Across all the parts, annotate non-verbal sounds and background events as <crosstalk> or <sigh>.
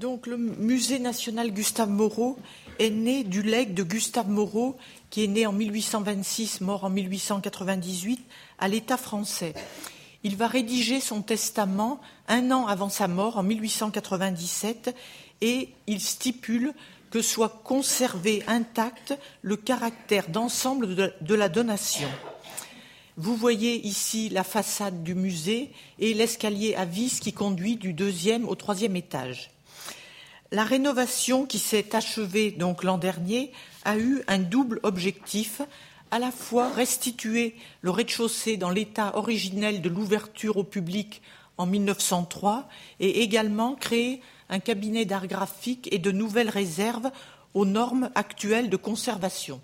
Donc le musée national Gustave Moreau est né du legs de Gustave Moreau, qui est né en 1826, mort en 1898, à l'État français. Il va rédiger son testament un an avant sa mort, en 1897, et il stipule que soit conservé intact le caractère d'ensemble de la donation. Vous voyez ici la façade du musée et l'escalier à vis qui conduit du deuxième au troisième étage. La rénovation qui s'est achevée donc l'an dernier a eu un double objectif, à la fois restituer le rez-de-chaussée dans l'état originel de l'ouverture au public en 1903 et également créer un cabinet d'art graphique et de nouvelles réserves aux normes actuelles de conservation.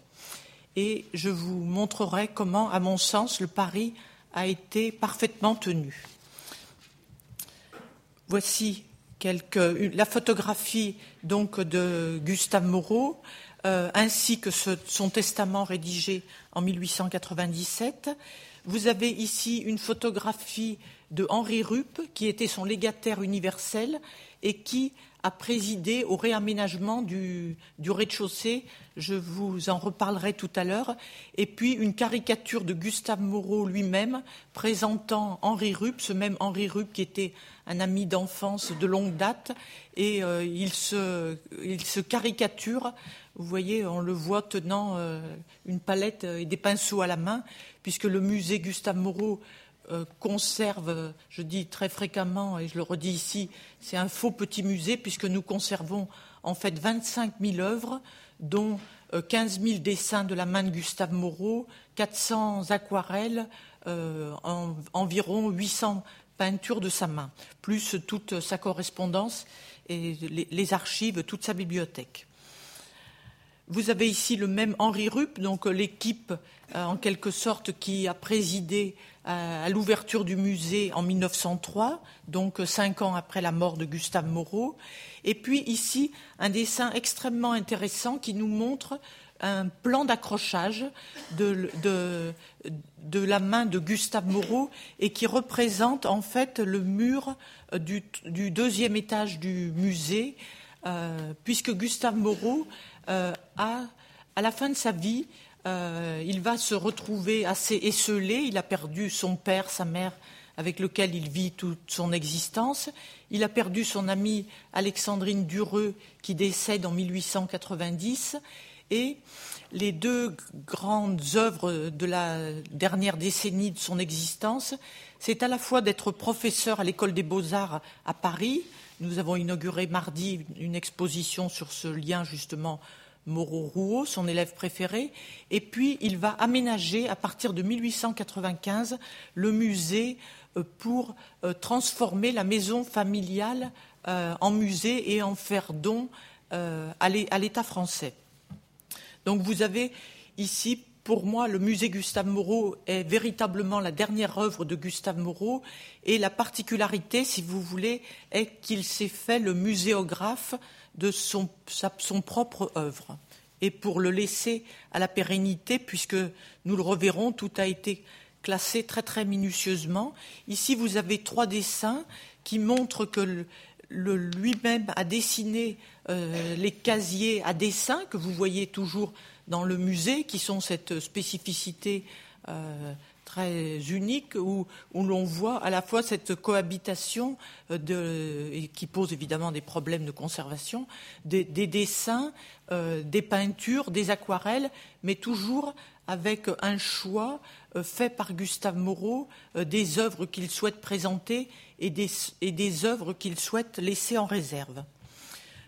Et je vous montrerai comment, à mon sens, le pari a été parfaitement tenu. Voici la photographie donc de Gustave Moreau, euh, ainsi que son testament rédigé en 1897. Vous avez ici une photographie de Henri Rupp, qui était son légataire universel et qui a présidé au réaménagement du, rez-de-chaussée. Je vous en reparlerai tout à l'heure. Et puis une caricature de Gustave Moreau lui-même présentant Henri Rupp, ce même Henri Rupp qui était un ami d'enfance de longue date. Et euh, il, se, caricature. Vous voyez, on le voit tenant euh, une palette et des pinceaux à la main, puisque le musée Gustave Moreau euh, conserve, je dis très fréquemment, et je le redis ici, c'est un faux petit musée, puisque nous conservons en fait 25 000 œuvres, dont 15 euh, 000 dessins de la main de Gustave Moreau, 400 aquarelles, euh, environ 800 peintures de sa main, plus toute sa correspondance et les archives, toute sa bibliothèque. Vous avez ici le même Henri Rupp, donc l'équipe en quelque sorte qui a présidé à l'ouverture du musée en 1903, donc cinq ans après la mort de Gustave Moreau. Et puis ici, un dessin extrêmement intéressant qui nous montre un plan d'accrochage de, la main de Gustave Moreau et qui représente en fait le mur du, deuxième étage du musée, euh, puisque Gustave Moreau euh, a, à la fin de sa vie, euh, il va se retrouver assez esselé. Il a perdu son père, sa mère, avec lequel il vit toute son existence. Il a perdu son amie Alexandrine Dureux, qui décède en 1890. Et les deux grandes œuvres de la dernière décennie de son existence, c'est à la fois d'être professeur à l'école des beaux-arts à Paris. Nous avons inauguré mardi une exposition sur ce lien justement Moreau-Rouault, son élève préféré, et puis il va aménager à partir de 1895 le musée euh, pour euh, transformer la maison familiale euh, en musée et en faire don à l'État français. Donc vous avez ici, pour moi, le musée Gustave Moreau est véritablement la dernière œuvre de Gustave Moreau et la particularité, si vous voulez, est qu'il s'est fait le muséographe de son, propre œuvre. Et pour le laisser à la pérennité, puisque nous le reverrons, tout a été classé très très minutieusement. Ici, vous avez trois dessins qui montrent que lui-même a dessiné euh, les casiers à dessin que vous voyez toujours dans le musée, qui sont cette spécificité euh, très unique où, l'on voit à la fois cette cohabitation euh, et qui pose évidemment des problèmes de conservation, des, dessins, euh, des peintures, des aquarelles, mais toujours avec un choix euh, fait par Gustave Moreau des œuvres qu'il souhaite présenter et des, et des œuvres qu'il souhaite laisser en réserve.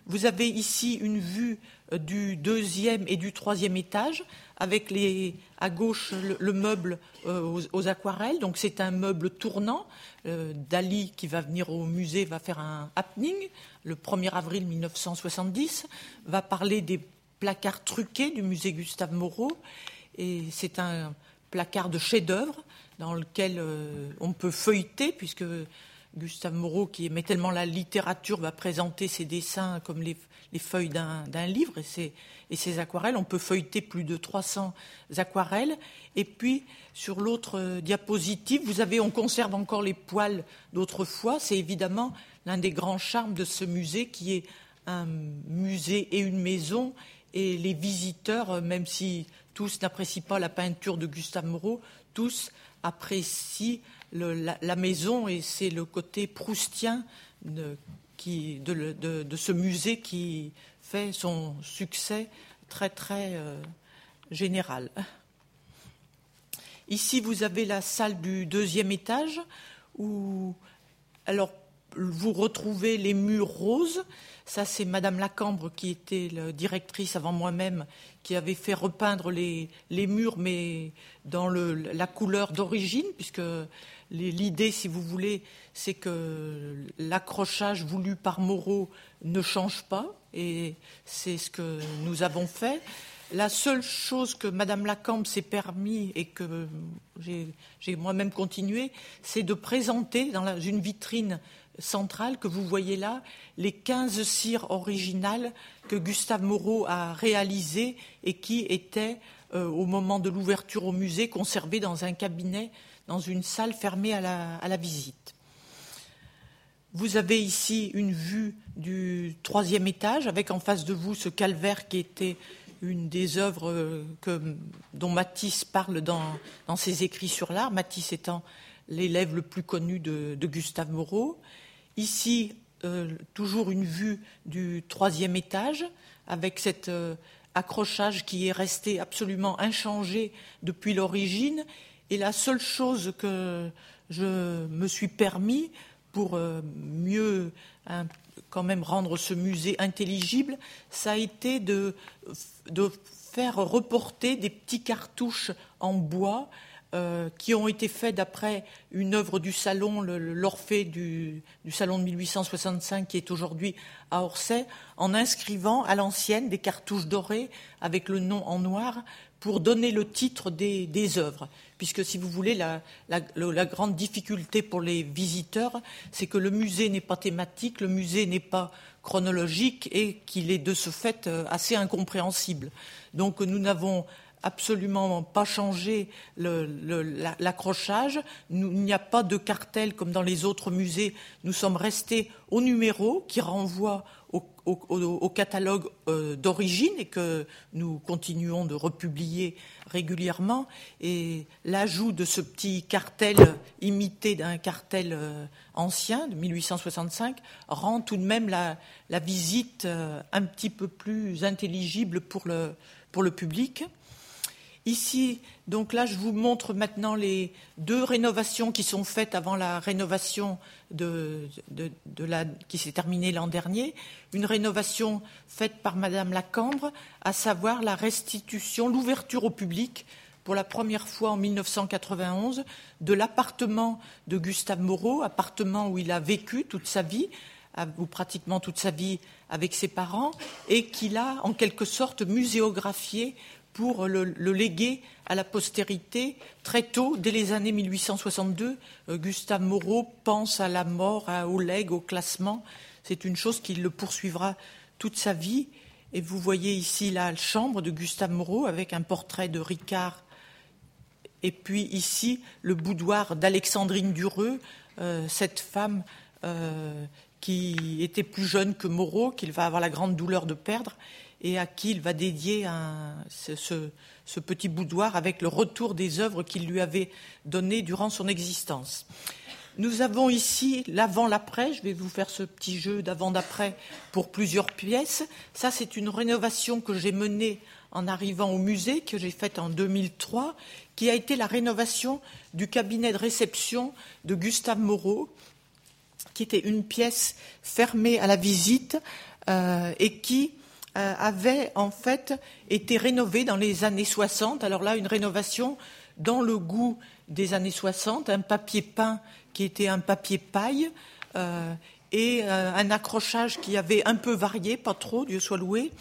Vous avez ici une vue du deuxième et du troisième étage avec les, à gauche le, meuble euh, aux, aquarelles. Donc c'est un meuble tournant. Euh, Dali, qui va venir au musée, va faire un happening le 1er avril 1970, va parler des placards truqués du musée Gustave Moreau. Et c'est un placard de chef-d'œuvre dans lequel euh, on peut feuilleter, puisque Gustave Moreau, qui aimait tellement la littérature, va présenter ses dessins comme les, feuilles d'un livre et ses, aquarelles. On peut feuilleter plus de 300 aquarelles. Et puis, sur l'autre diapositive, vous avez, on conserve encore les poils d'autrefois. C'est évidemment l'un des grands charmes de ce musée qui est un musée et une maison. Et les visiteurs, même si tous n'apprécient pas la peinture de Gustave Moreau, tous apprécient la, maison et c'est le côté proustien ce musée qui fait son succès très très euh, général. Ici, vous avez la salle du deuxième étage où, alors, vous retrouvez les murs roses. Ça, c'est Madame Lacambre qui était la directrice avant moi-même, qui avait fait repeindre les, murs, mais dans la couleur d'origine, puisque l'idée, si vous voulez, c'est que l'accrochage voulu par Moreau ne change pas, et c'est ce que nous avons fait. La seule chose que Madame Lacambe s'est permis et que j'ai moi-même continué, c'est de présenter dans une vitrine centrale que vous voyez là les 15 cires originales que Gustave Moreau a réalisées et qui étaient, euh, au moment de l'ouverture au musée, conservées dans un cabinet, dans une salle fermée à la visite. Vous avez ici une vue du troisième étage avec en face de vous ce calvaire qui était une des œuvres euh, dont Matisse parle dans, ses écrits sur l'art, Matisse étant l'élève le plus connu de, Gustave Moreau. Ici, euh, toujours une vue du troisième étage, avec cet euh, accrochage qui est resté absolument inchangé depuis l'origine. Et la seule chose que je me suis permis pour mieux quand même rendre ce musée intelligible, ça a été de, faire reporter des petits cartouches en bois euh, qui ont été faits d'après une œuvre du salon, l'Orphée du, salon de 1865 qui est aujourd'hui à Orsay, en inscrivant à l'ancienne des cartouches dorées avec le nom en noir pour donner le titre des, œuvres. Puisque, si vous voulez, la, grande difficulté pour les visiteurs, c'est que le musée n'est pas thématique, le musée n'est pas chronologique et qu'il est de ce fait euh, assez incompréhensible. Donc, nous n'avons absolument pas changé l'accrochage. Il n'y a pas de cartel comme dans les autres musées. Nous sommes restés au numéro qui renvoie au, catalogue euh, d'origine et que nous continuons de republier régulièrement. Et l'ajout de ce petit cartel imité d'un cartel euh, ancien de 1865 rend tout de même la, visite euh, un petit peu plus intelligible pour le public. Ici, donc là, je vous montre maintenant les deux rénovations qui sont faites avant la rénovation qui s'est terminée l'an dernier. Une rénovation faite par Madame Lacambre, à savoir la restitution, l'ouverture au public pour la première fois en 1991 de l'appartement de Gustave Moreau, appartement où il a vécu toute sa vie, ou pratiquement toute sa vie avec ses parents, et qu'il a en quelque sorte muséographié pour le, léguer à la postérité. Très tôt, dès les années 1862, euh, Gustave Moreau pense à la mort, à, au legs, au classement. C'est une chose qui le poursuivra toute sa vie. Et vous voyez ici la chambre de Gustave Moreau avec un portrait de Ricard. Et puis ici, le boudoir d'Alexandrine Dureux, euh, cette femme euh, qui était plus jeune que Moreau, qu'il va avoir la grande douleur de perdre et à qui il va dédier ce, petit boudoir avec le retour des œuvres qu'il lui avait données durant son existence. Nous avons ici l'avant-l'après. Je vais vous faire ce petit jeu d'avant-d'après pour plusieurs pièces. Ça, c'est une rénovation que j'ai menée en arrivant au musée, que j'ai faite en 2003, qui a été la rénovation du cabinet de réception de Gustave Moreau, qui était une pièce fermée à la visite euh, et qui euh, avait en fait été rénové dans les années 60. Alors là, une rénovation dans le goût des années 60, un papier peint qui était un papier paille euh, et euh, un accrochage qui avait un peu varié, pas trop, Dieu soit loué.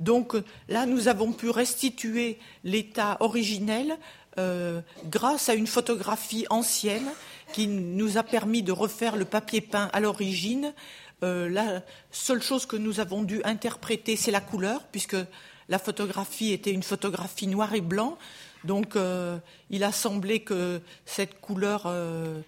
Donc là, nous avons pu restituer l'état originel grâce à une photographie ancienne qui nous a permis de refaire le papier peint à l'origine euh, la seule chose que nous avons dû interpréter, c'est la couleur, puisque la photographie était une photographie noir et blanc. Donc, euh, il a semblé que cette couleur euh,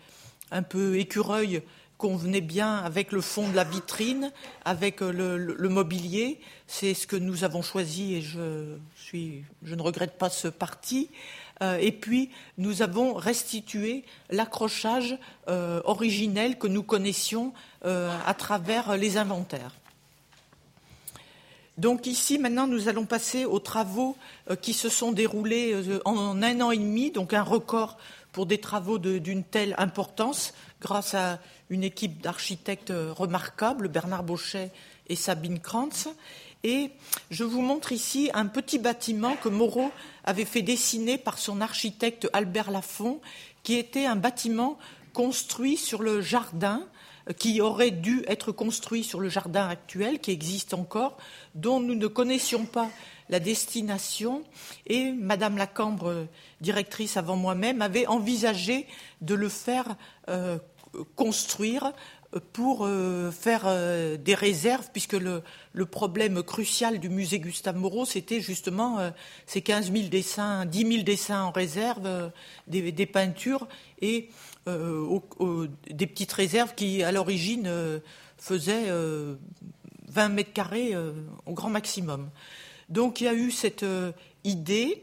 un peu écureuil convenait bien avec le fond de la vitrine, avec le, mobilier. C'est ce que nous avons choisi et je, ne regrette pas ce parti. Et puis, nous avons restitué l'accrochage originel que nous connaissions à travers les inventaires. Donc ici, maintenant, nous allons passer aux travaux euh, qui se sont déroulés euh, en un an et demi, donc un record pour des travaux d'une telle importance, grâce à une équipe d'architectes euh, remarquables, Bernard Bauchet et Sabine Krantz. Et je vous montre ici un petit bâtiment que Moreau avait fait dessiner par son architecte Albert Laffont, qui était un bâtiment construit sur le jardin qui aurait dû être construit sur le jardin actuel, qui existe encore, dont nous ne connaissions pas la destination. Et Madame Lacambre, directrice avant moi-même, avait envisagé de le faire euh, construire pour euh, faire euh, des réserves, puisque le, problème crucial du musée Gustave Moreau, c'était justement ces 15 000 dessins, 10 000 dessins en réserve, des, peintures, et des petites réserves qui, à l'origine, faisaient 20 mètres carrés au grand maximum. Donc il y a eu cette idée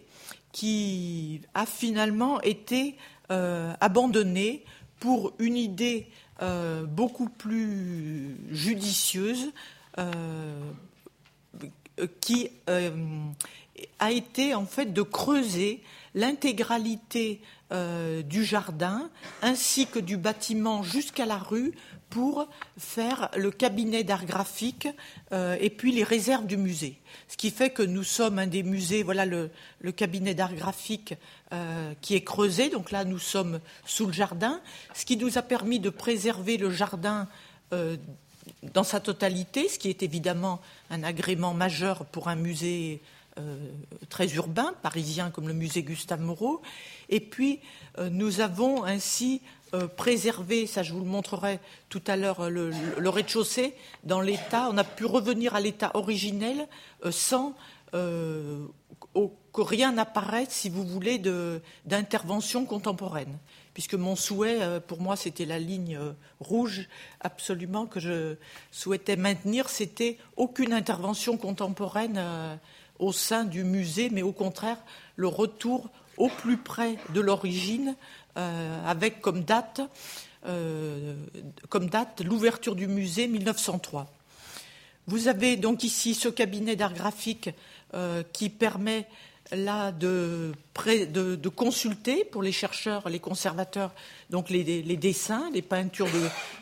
qui a finalement été abandonnée pour une idée euh, beaucoup plus judicieuse euh, qui euh, a été en fait de creuser l'intégralité du jardin ainsi que du bâtiment jusqu'à la rue pour faire le cabinet d'art graphique et puis les réserves du musée. Ce qui fait que nous sommes un des musées, voilà le, cabinet d'art graphique euh, qui est creusé. Donc là, nous sommes sous le jardin, ce qui nous a permis de préserver le jardin euh, dans sa totalité, ce qui est évidemment un agrément majeur pour un musée euh, très urbain, parisien comme le musée Gustave Moreau. Et puis, nous avons ainsi préservé, ça je vous le montrerai tout à l'heure, le, rez-de-chaussée dans l'état. On a pu revenir à l'état originel sans que rien n'apparaisse, si vous voulez, d'intervention contemporaine. Puisque mon souhait, euh, pour moi, c'était la ligne euh, rouge absolument que je souhaitais maintenir, c'était aucune intervention contemporaine euh, au sein du musée, mais au contraire, le retour au plus près de l'origine, avec comme date, comme date l'ouverture du musée 1903. Vous avez donc ici ce cabinet d'art graphique qui permet là de, consulter pour les chercheurs, les conservateurs, donc les, dessins, les peintures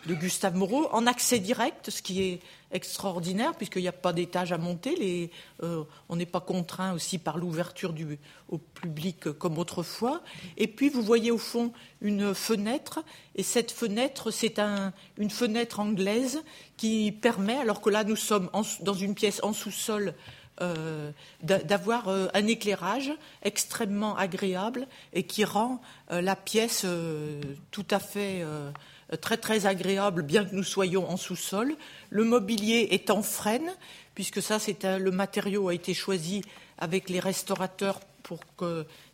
de, Gustave Moreau en accès direct, ce qui est extraordinaire puisqu'il n'y a pas d'étage à monter. Euh, on n'est pas contraint aussi par l'ouverture au public comme autrefois. Et puis vous voyez au fond une fenêtre et cette fenêtre c'est une fenêtre anglaise qui permet, alors que là nous sommes dans une pièce en sous-sol euh, d'avoir euh, un éclairage extrêmement agréable et qui rend euh, la pièce tout à fait très très agréable, bien que nous soyons en sous-sol. Le mobilier est en frêne, puisque ça, c'est le matériau a été choisi avec les restaurateurs pour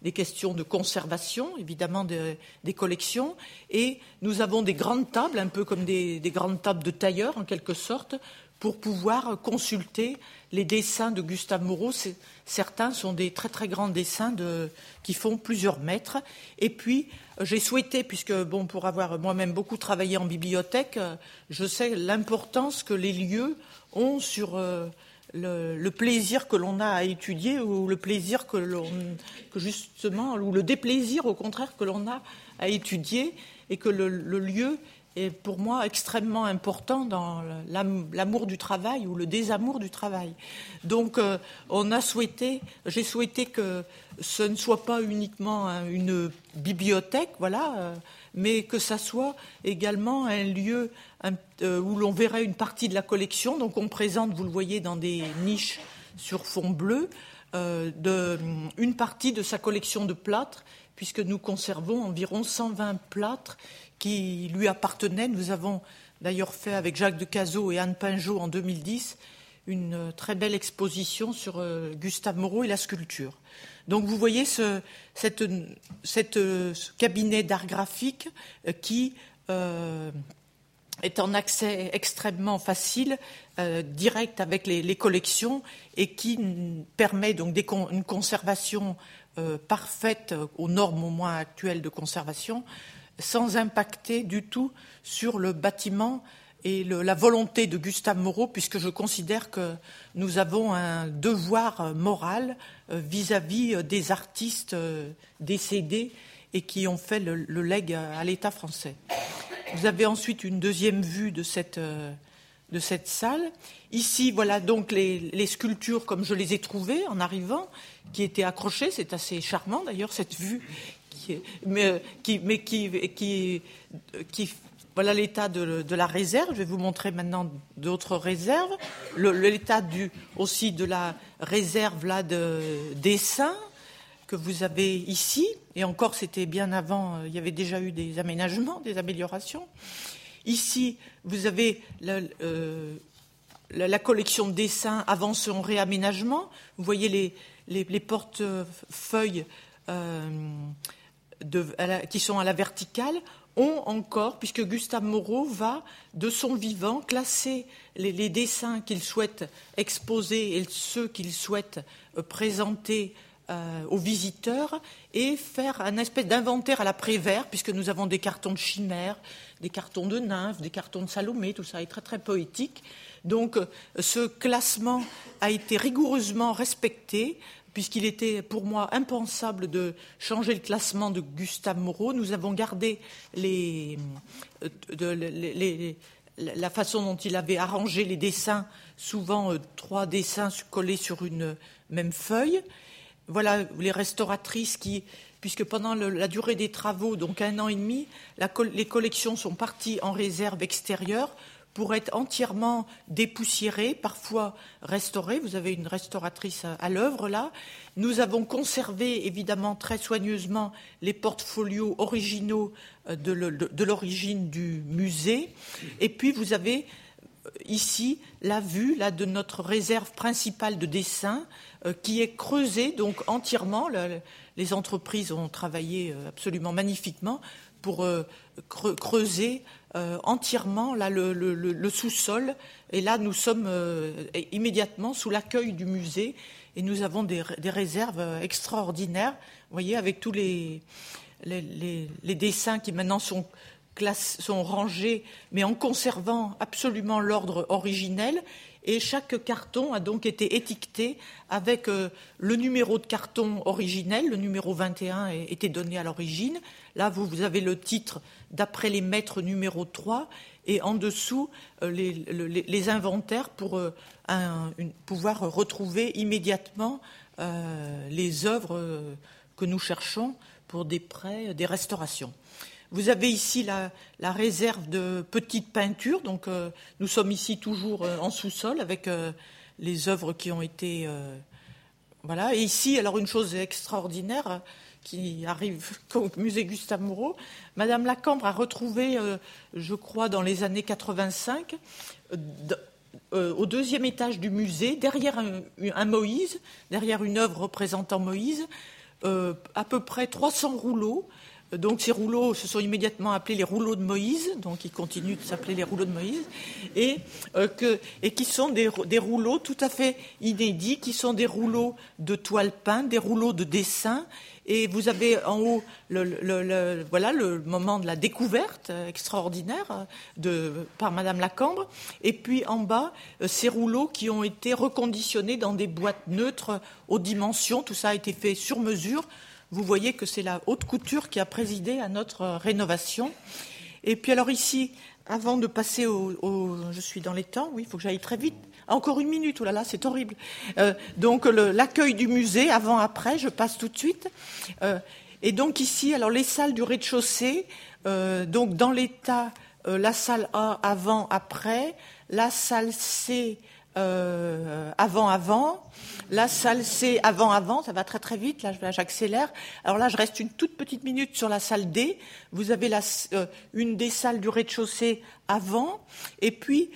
des questions de conservation, évidemment, des collections. Et nous avons des grandes tables, un peu comme des, des grandes tables de tailleur, en quelque sorte, pour pouvoir consulter les dessins de Gustave Moreau. Certains sont des très très grands dessins qui font plusieurs mètres. Et puis, j'ai souhaité, puisque bon, pour avoir moi-même beaucoup travaillé en bibliothèque, je sais l'importance que les lieux ont sur euh, le, plaisir que l'on a à étudier ou le plaisir que l'on, que justement, ou le déplaisir au contraire que l'on a à étudier et que le lieu est pour moi extrêmement important dans l'amour du travail ou le désamour du travail. Donc, euh, on a souhaité, j'ai souhaité que ce ne soit pas uniquement une bibliothèque, voilà, euh, mais que ça soit également un lieu euh, où l'on verrait une partie de la collection. Donc, on présente, vous le voyez, dans des niches sur fond bleu, une partie de sa collection de plâtres puisque nous conservons environ 120 plâtres qui lui appartenait. Nous avons d'ailleurs fait avec Jacques de Cazot et Anne Pinjot en 2010 une euh, très belle exposition sur euh, Gustave Moreau et la sculpture. Donc vous voyez ce, euh, cabinet d'art graphique qui est en accès extrêmement facile, direct avec les, collections et qui permet donc une conservation parfaite aux normes au moins actuelles de conservation, sans impacter du tout sur le bâtiment et la volonté de Gustave Moreau, puisque je considère que nous avons un devoir moral euh, vis-à-vis euh, des artistes euh, décédés et qui ont fait le, legs à l'État français. Vous avez ensuite une deuxième vue de cette, de cette salle. Ici, voilà donc les, sculptures comme je les ai trouvées en arrivant, qui étaient accrochées. C'est assez charmant d'ailleurs cette vue, mais, qui, voilà l'état de, la réserve. Je vais vous montrer maintenant d'autres réserves. L'état aussi de la réserve là de dessin que vous avez ici. Et encore, c'était bien avant. Euh, il y avait déjà eu des aménagements, des améliorations. Ici, vous avez la, euh, collection de dessins avant son réaménagement. Vous voyez les, les, portefeuilles euh, qui sont à la verticale ont encore, puisque Gustave Moreau va, de son vivant, classer les, dessins qu'il souhaite exposer et ceux qu'il souhaite euh, présenter euh, aux visiteurs et faire un espèce d'inventaire à la Prévert, puisque nous avons des cartons de chimère, des cartons de nymphes, des cartons de Salomé, tout ça est très très poétique. Donc euh, ce classement a été rigoureusement respecté puisqu'il était pour moi impensable de changer le classement de Gustave Moreau, nous avons gardé euh, la façon dont il avait arrangé les dessins, souvent euh, trois dessins collés sur une même feuille. Voilà les restauratrices qui, puisque pendant la durée des travaux, donc un an et demi, les collections sont parties en réserve extérieure pour être entièrement dépoussiéré, parfois restauré. Vous avez une restauratrice à, l'œuvre là. Nous avons conservé évidemment très soigneusement les portfolios originaux euh, de l'origine du musée. Et puis vous avez euh, ici la vue là, de notre réserve principale de dessin euh, qui est creusée donc entièrement. les entreprises ont travaillé absolument magnifiquement pour creuser euh, entièrement le, sous-sol. Et là, nous sommes euh, immédiatement sous l'accueil du musée et nous avons des, réserves euh, extraordinaires, vous voyez, avec tous les, les, dessins qui maintenant sont, sont rangés, mais en conservant absolument l'ordre originel. Et chaque carton a donc été étiqueté avec le numéro de carton originel, le numéro 21 était donné à l'origine. Là, vous, avez le titre d'après les maîtres numéro 3 et en dessous euh, les, inventaires pour euh, pouvoir retrouver immédiatement euh, les œuvres que nous cherchons pour des prêts, des restaurations. Vous avez ici la, réserve de petites peintures, donc nous sommes ici toujours en sous-sol avec les œuvres qui ont été voilà. Et ici, alors une chose extraordinaire, qui arrive <laughs> au musée Gustave Moreau. Madame Lacambre a retrouvé, euh, je crois, dans les années 85, euh, euh, au deuxième étage du musée, derrière un, Moïse, derrière une œuvre représentant Moïse, à peu près 300 rouleaux donc ces rouleaux se sont immédiatement appelés les rouleaux de Moïse, donc ils continuent de s'appeler les rouleaux de Moïse, et, euh, qui sont des, rouleaux tout à fait inédits, qui sont des rouleaux de toile peinte, des rouleaux de dessin, et vous avez en haut le, voilà, le moment de la découverte extraordinaire de, par Madame Lacambre, et puis en bas euh, ces rouleaux qui ont été reconditionnés dans des boîtes neutres aux dimensions, tout ça a été fait sur mesure vous voyez que c'est la haute couture qui a présidé à notre rénovation. Et puis alors ici, avant de passer au, je suis dans les temps, oui, il faut que j'aille très vite. Encore une minute, oh là là, c'est horrible. Euh, donc l'accueil du musée, avant, après, je passe tout de suite. Euh, et donc ici, alors les salles du rez-de-chaussée, euh, donc dans l'état, la salle A avant, après, la salle C euh, avant avant. La salle C avant avant, ça va très très vite. Là, j'accélère. Alors là, je reste une toute petite minute sur la salle D. Vous avez la, euh, une des salles du rez-de-chaussée avant. Et puis,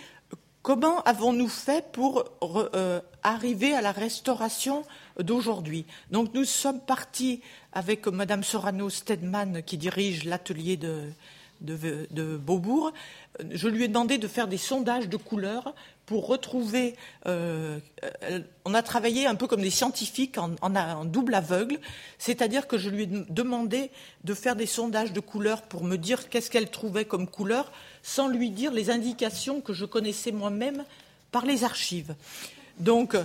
comment avons-nous fait pour euh, arriver à la restauration d'aujourd'hui? Donc, nous sommes partis avec Madame Sorano Stedman qui dirige l'atelier de de, Beaubourg, je lui ai demandé de faire des sondages de couleurs pour retrouver. Euh, on a travaillé un peu comme des scientifiques en, en double aveugle, c'est-à-dire que je lui ai demandé de faire des sondages de couleurs pour me dire qu'est-ce qu'elle trouvait comme couleur, sans lui dire les indications que je connaissais moi-même par les archives. Donc,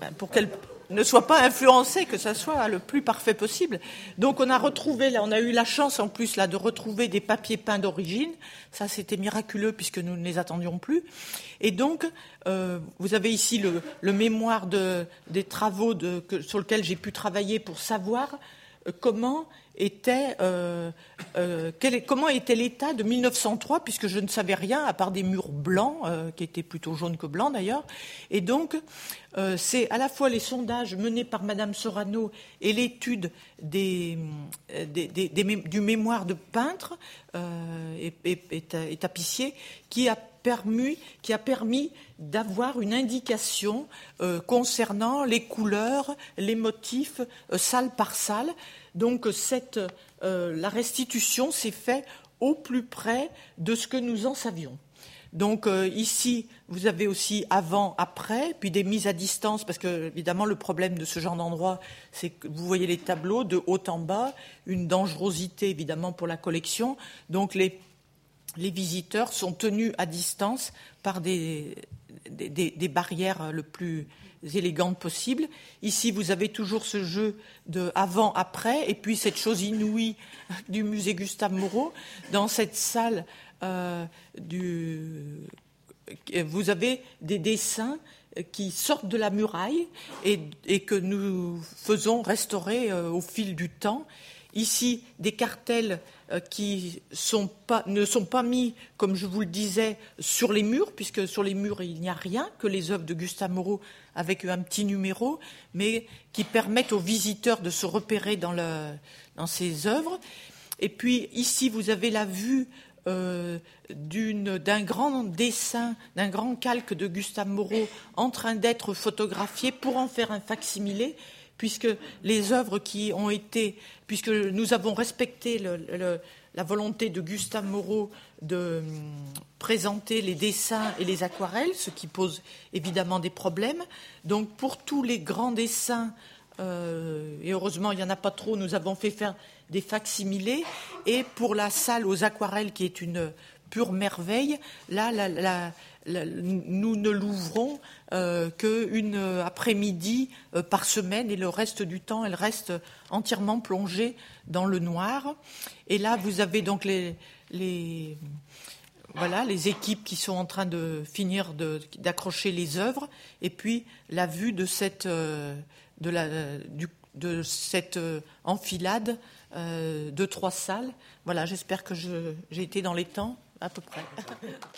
ben, pour qu'elle ne soit pas influencé, que ça soit le plus parfait possible. Donc on a retrouvé, là, on a eu la chance en plus là de retrouver des papiers peints d'origine. Ça c'était miraculeux puisque nous ne les attendions plus. Et donc euh, vous avez ici le, mémoire des travaux sur lesquels j'ai pu travailler pour savoir euh, comment était, euh, euh, comment était l'état de 1903, puisque je ne savais rien à part des murs blancs, euh, qui étaient plutôt jaunes que blancs d'ailleurs. Et donc, c'est à la fois les sondages menés par Madame Sorano et l'étude du mémoire de peintre et, tapissier qui a permis d'avoir une indication concernant les couleurs, les motifs, salle par salle. Donc euh, la restitution s'est faite au plus près de ce que nous en savions. Donc euh, ici, vous avez aussi avant, après, puis des mises à distance, parce que évidemment le problème de ce genre d'endroit, c'est que vous voyez les tableaux de haut en bas, une dangerosité évidemment pour la collection. Donc les, visiteurs sont tenus à distance par des barrières le plus élégantes possibles. Ici, vous avez toujours ce jeu de avant-après, et puis cette chose inouïe <laughs> du musée Gustave Moreau. Dans cette salle, euh, vous avez des dessins qui sortent de la muraille et, que nous faisons restaurer euh, au fil du temps. Ici, des cartels euh, qui ne sont pas mis, comme je vous le disais, sur les murs, puisque sur les murs il n'y a rien que les œuvres de Gustave Moreau avec un petit numéro, mais qui permettent aux visiteurs de se repérer dans, ces œuvres. Et puis ici, vous avez la vue euh, d'un grand dessin, d'un grand calque de Gustave Moreau en train d'être photographié pour en faire un facsimilé puisque les œuvres qui ont été, puisque nous avons respecté la volonté de Gustave Moreau de hum, présenter les dessins et les aquarelles, ce qui pose évidemment des problèmes. Donc pour tous les grands dessins, euh, et heureusement il n'y en a pas trop, nous avons fait faire des facsimilés. Et pour la salle aux aquarelles, qui est une pure merveille, là, nous ne l'ouvrons euh, qu'une après-midi euh, par semaine et le reste du temps, elle reste entièrement plongée dans le noir. Et là, vous avez donc les, voilà, les équipes qui sont en train de finir d'accrocher les œuvres, et puis la vue de cette, euh, la, de cette enfilade de trois salles. Voilà, j'espère que j'ai été dans les temps à peu près. <laughs>